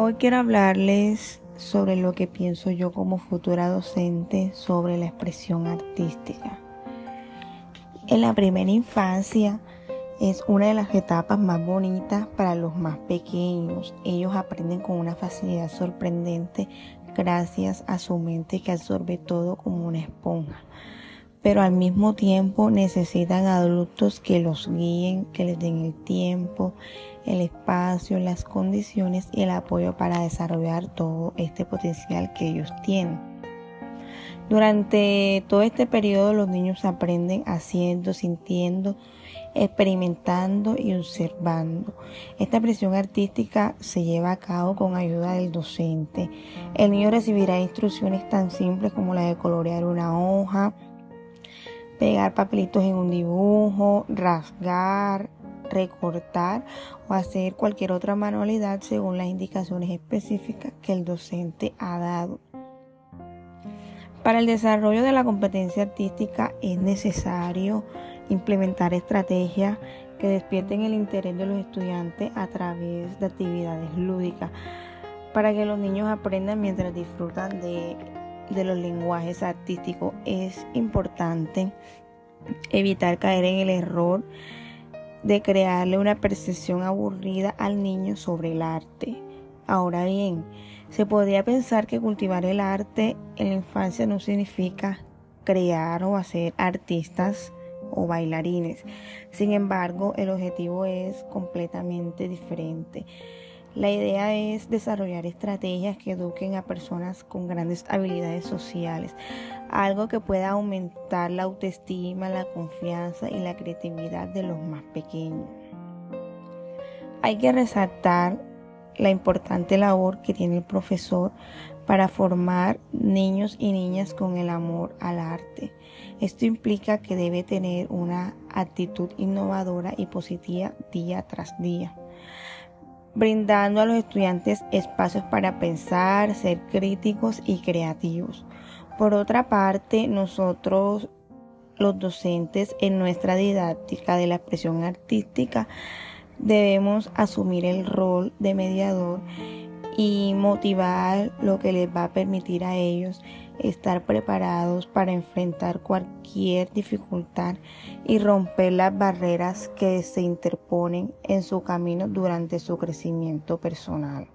Hoy quiero hablarles sobre lo que pienso yo como futura docente sobre la expresión artística. En la primera infancia es una de las etapas más bonitas para los más pequeños. Ellos aprenden con una facilidad sorprendente gracias a su mente que absorbe todo como una esponja pero al mismo tiempo necesitan adultos que los guíen, que les den el tiempo, el espacio, las condiciones y el apoyo para desarrollar todo este potencial que ellos tienen. Durante todo este periodo los niños aprenden haciendo, sintiendo, experimentando y observando. Esta presión artística se lleva a cabo con ayuda del docente. El niño recibirá instrucciones tan simples como la de colorear una hoja, pegar papelitos en un dibujo, rasgar, recortar o hacer cualquier otra manualidad según las indicaciones específicas que el docente ha dado. Para el desarrollo de la competencia artística es necesario implementar estrategias que despierten el interés de los estudiantes a través de actividades lúdicas para que los niños aprendan mientras disfrutan de los lenguajes artísticos es importante evitar caer en el error de crearle una percepción aburrida al niño sobre el arte. Ahora bien, se podría pensar que cultivar el arte en la infancia no significa crear o hacer artistas o bailarines. Sin embargo, el objetivo es completamente diferente. La idea es desarrollar estrategias que eduquen a personas con grandes habilidades sociales, algo que pueda aumentar la autoestima, la confianza y la creatividad de los más pequeños. Hay que resaltar la importante labor que tiene el profesor para formar niños y niñas con el amor al arte. Esto implica que debe tener una actitud innovadora y positiva día tras día brindando a los estudiantes espacios para pensar, ser críticos y creativos. Por otra parte, nosotros los docentes en nuestra didáctica de la expresión artística debemos asumir el rol de mediador y motivar lo que les va a permitir a ellos estar preparados para enfrentar cualquier dificultad y romper las barreras que se interponen en su camino durante su crecimiento personal.